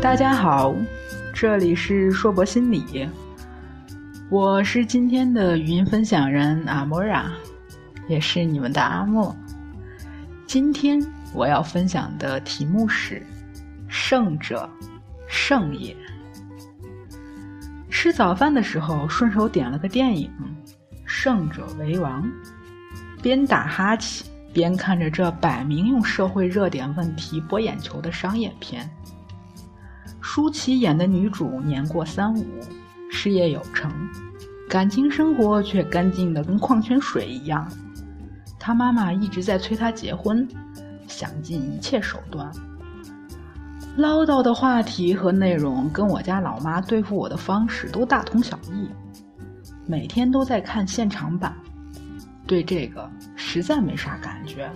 大家好，这里是硕博心理，我是今天的语音分享人阿莫拉，也是你们的阿莫。今天我要分享的题目是“胜者胜也”。吃早饭的时候，顺手点了个电影《胜者为王》，边打哈欠边看着这摆明用社会热点问题博眼球的商业片。舒淇演的女主年过三五，事业有成，感情生活却干净的跟矿泉水一样。他妈妈一直在催他结婚，想尽一切手段。唠叨的话题和内容跟我家老妈对付我的方式都大同小异。每天都在看现场版，对这个实在没啥感觉。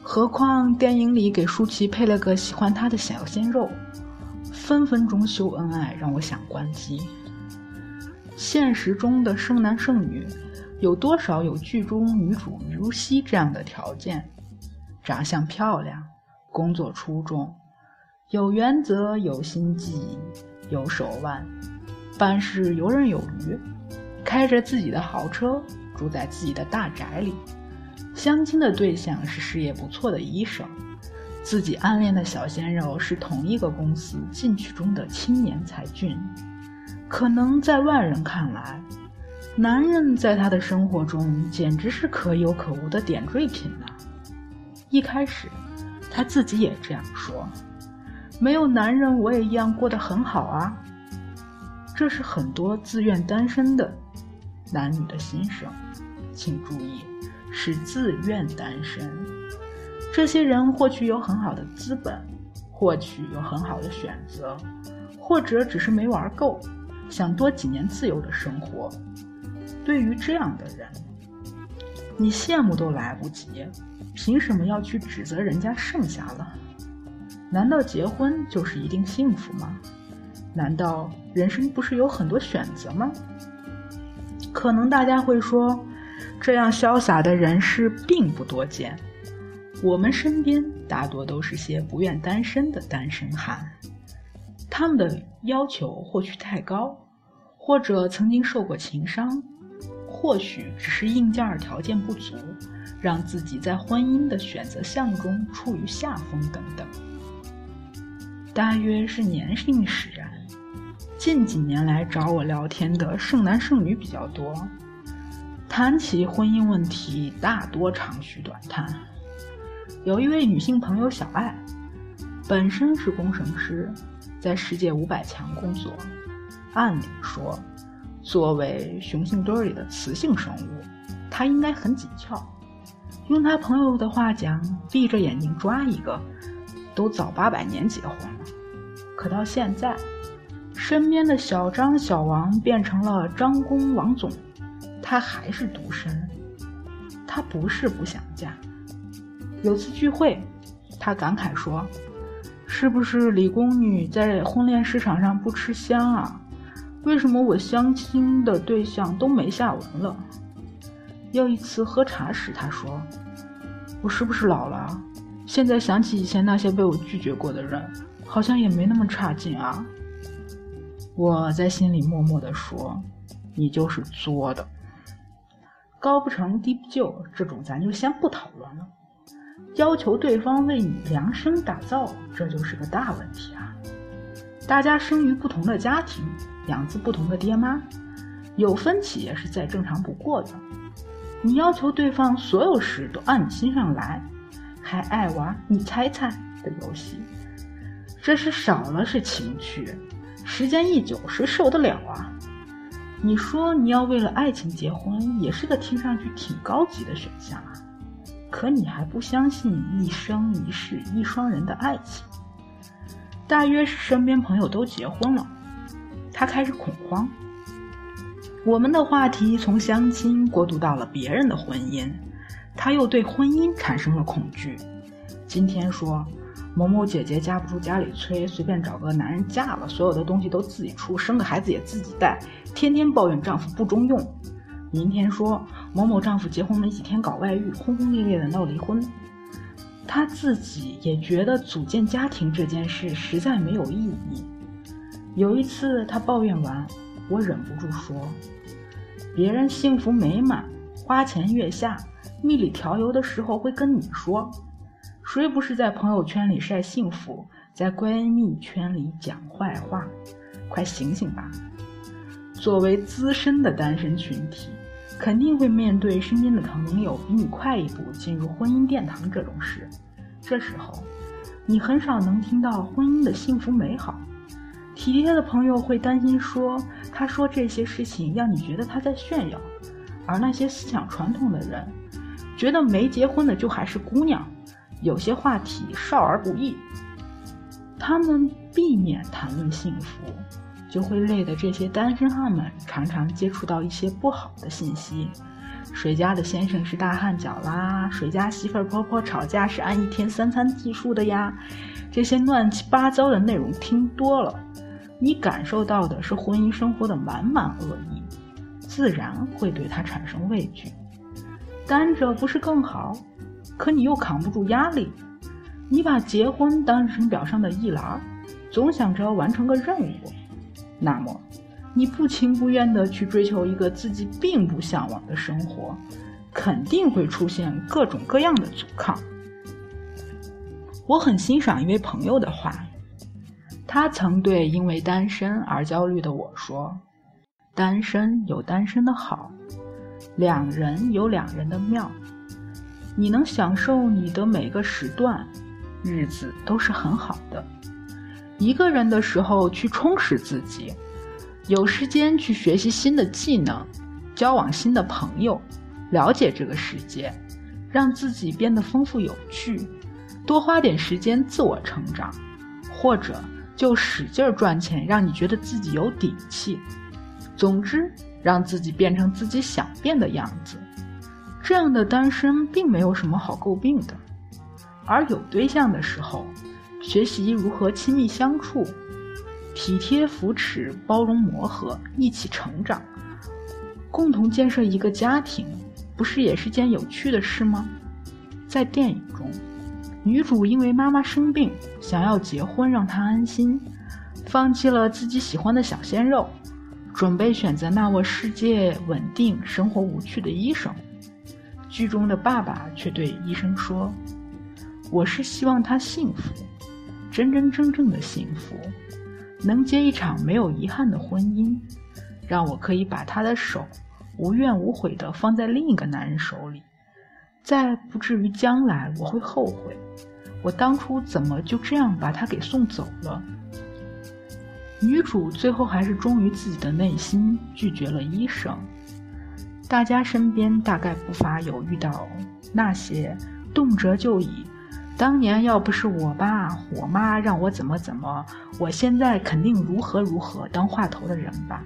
何况电影里给舒淇配了个喜欢她的小鲜肉，分分钟秀恩爱，让我想关机。现实中的剩男剩女。有多少有剧中女主如熙这样的条件？长相漂亮，工作出众，有原则、有心计、有手腕，办事游刃有余，开着自己的豪车，住在自己的大宅里。相亲的对象是事业不错的医生，自己暗恋的小鲜肉是同一个公司进取中的青年才俊。可能在外人看来。男人在他的生活中简直是可有可无的点缀品呢。一开始，他自己也这样说：“没有男人，我也一样过得很好啊。”这是很多自愿单身的男女的心声。请注意，是自愿单身。这些人或许有很好的资本，或许有很好的选择，或者只是没玩够，想多几年自由的生活。对于这样的人，你羡慕都来不及，凭什么要去指责人家剩下了？难道结婚就是一定幸福吗？难道人生不是有很多选择吗？可能大家会说，这样潇洒的人士并不多见。我们身边大多都是些不愿单身的单身汉，他们的要求或许太高，或者曾经受过情伤。或许只是硬件条件不足，让自己在婚姻的选择项中处于下风等等。大约是年龄使然，近几年来找我聊天的剩男剩女比较多，谈起婚姻问题大多长吁短叹。有一位女性朋友小爱，本身是工程师，在世界五百强工作，按理说。作为雄性堆里的雌性生物，它应该很紧俏。用他朋友的话讲，闭着眼睛抓一个，都早八百年结婚了。可到现在，身边的小张、小王变成了张工、王总，她还是独身。她不是不想嫁。有次聚会，她感慨说：“是不是理工女在婚恋市场上不吃香啊？”为什么我相亲的对象都没下文了？又一次喝茶时，他说：“我是不是老了？现在想起以前那些被我拒绝过的人，好像也没那么差劲啊。”我在心里默默地说：“你就是作的，高不成低不就，这种咱就先不讨论了。要求对方为你量身打造，这就是个大问题啊！大家生于不同的家庭。”养自不同的爹妈，有分歧也是再正常不过的。你要求对方所有事都按你心上来，还爱玩你猜猜的游戏，这是少了是情趣，时间一久谁受得了啊？你说你要为了爱情结婚，也是个听上去挺高级的选项啊。可你还不相信一生一世一双人的爱情？大约是身边朋友都结婚了。他开始恐慌。我们的话题从相亲过渡到了别人的婚姻，他又对婚姻产生了恐惧。今天说某某姐姐架不住家里催，随便找个男人嫁了，所有的东西都自己出，生个孩子也自己带，天天抱怨丈夫不中用。明天说某某丈夫结婚没几天搞外遇，轰轰烈烈的闹离婚。她自己也觉得组建家庭这件事实在没有意义。有一次她抱怨完，我忍不住说：“别人幸福美满，花前月下，蜜里调油的时候会跟你说，谁不是在朋友圈里晒幸福，在闺蜜圈里讲坏话？快醒醒吧！”作为资深的单身群体。肯定会面对身边的朋友比你快一步进入婚姻殿堂这种事，这时候，你很少能听到婚姻的幸福美好。体贴的朋友会担心说，他说这些事情让你觉得他在炫耀；而那些思想传统的人，觉得没结婚的就还是姑娘，有些话题少儿不宜，他们避免谈论幸福。就会累的这些单身汉们常常接触到一些不好的信息，谁家的先生是大汉脚啦？谁家媳妇儿婆婆吵架是按一天三餐计数的呀？这些乱七八糟的内容听多了，你感受到的是婚姻生活的满满恶意，自然会对他产生畏惧。单着不是更好？可你又扛不住压力，你把结婚当成表上的一栏，总想着完成个任务。那么，你不情不愿地去追求一个自己并不向往的生活，肯定会出现各种各样的阻抗。我很欣赏一位朋友的话，他曾对因为单身而焦虑的我说：“单身有单身的好，两人有两人的妙。你能享受你的每个时段，日子都是很好的。”一个人的时候去充实自己，有时间去学习新的技能，交往新的朋友，了解这个世界，让自己变得丰富有趣，多花点时间自我成长，或者就使劲赚钱，让你觉得自己有底气。总之，让自己变成自己想变的样子。这样的单身并没有什么好诟病的，而有对象的时候。学习如何亲密相处，体贴扶持、包容磨合，一起成长，共同建设一个家庭，不是也是件有趣的事吗？在电影中，女主因为妈妈生病，想要结婚让她安心，放弃了自己喜欢的小鲜肉，准备选择那位世界稳定、生活无趣的医生。剧中的爸爸却对医生说：“我是希望他幸福。”真真正正的幸福，能结一场没有遗憾的婚姻，让我可以把他的手无怨无悔地放在另一个男人手里，再不至于将来我会后悔，我当初怎么就这样把他给送走了。女主最后还是忠于自己的内心，拒绝了医生。大家身边大概不乏有遇到那些动辄就以。当年要不是我爸我妈让我怎么怎么，我现在肯定如何如何当话头的人吧。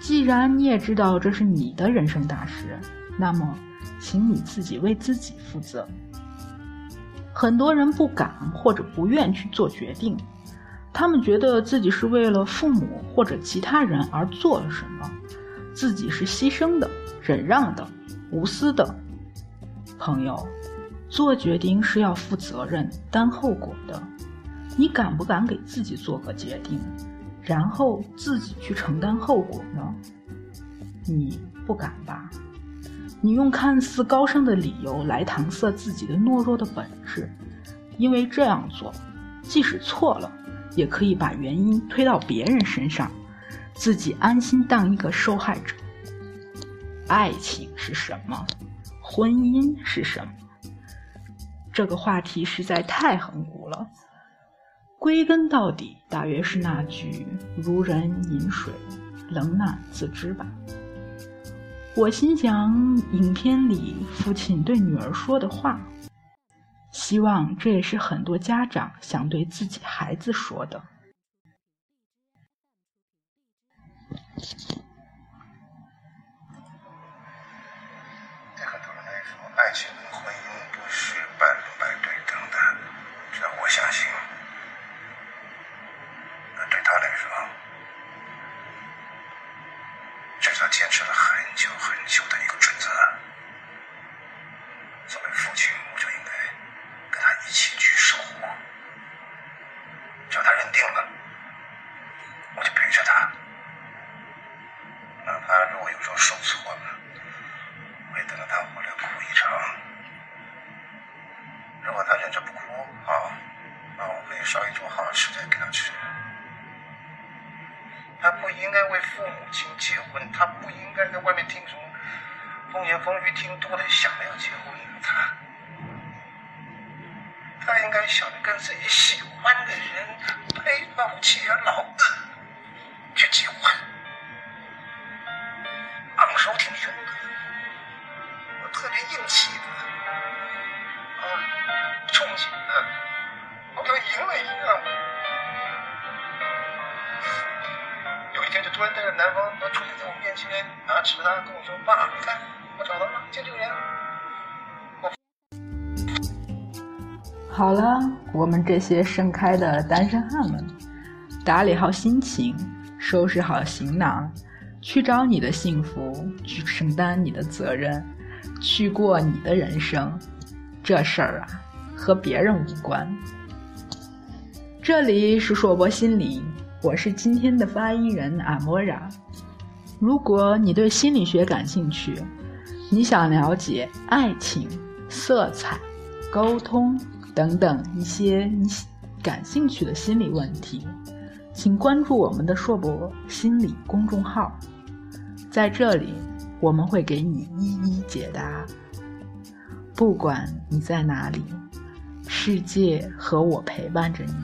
既然你也知道这是你的人生大事，那么，请你自己为自己负责。很多人不敢或者不愿去做决定，他们觉得自己是为了父母或者其他人而做了什么，自己是牺牲的、忍让的、无私的。朋友。做决定是要负责任、担后果的，你敢不敢给自己做个决定，然后自己去承担后果呢？你不敢吧？你用看似高尚的理由来搪塞自己的懦弱的本质，因为这样做，即使错了，也可以把原因推到别人身上，自己安心当一个受害者。爱情是什么？婚姻是什么？这个话题实在太恒古了，归根到底，大约是那句“如人饮水，冷暖自知”吧。我心想，影片里父亲对女儿说的话，希望这也是很多家长想对自己孩子说的。对很多人来说爱情和婚姻不是百分百对等的只要我相信。那对他来说这是他坚持了很久很久的一个准则。作为父亲我就应该跟他一起去守护只要他认定了我就陪着他。我有时候受挫了会等着他回来哭一场。如果他忍着不哭啊那我会烧一桌好吃的给他吃。他不应该为父母亲结婚他不应该在外面听什么风言风语听多了想着要结婚他他应该想着跟自己喜欢的人白头偕老硬气的，啊，憧憬的，好像赢了一样。有一天，就突然带着男方他出现在我面前，拿纸他跟我说：“爸，你看，我找到了，见这个人。”好了，我们这些盛开的单身汉们，打理好心情，收拾好行囊，去找你的幸福，去承担你的责任，去过你的人生。这事儿啊，和别人无关。这里是硕博心理，我是今天的发言人阿莫拉。如果你对心理学感兴趣，你想了解爱情、色彩、沟通等等一些你感兴趣的心理问题，请关注我们的硕博心理公众号，在这里我们会给你一一解答。不管你在哪里，世界和我陪伴着你。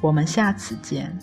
我们下次见。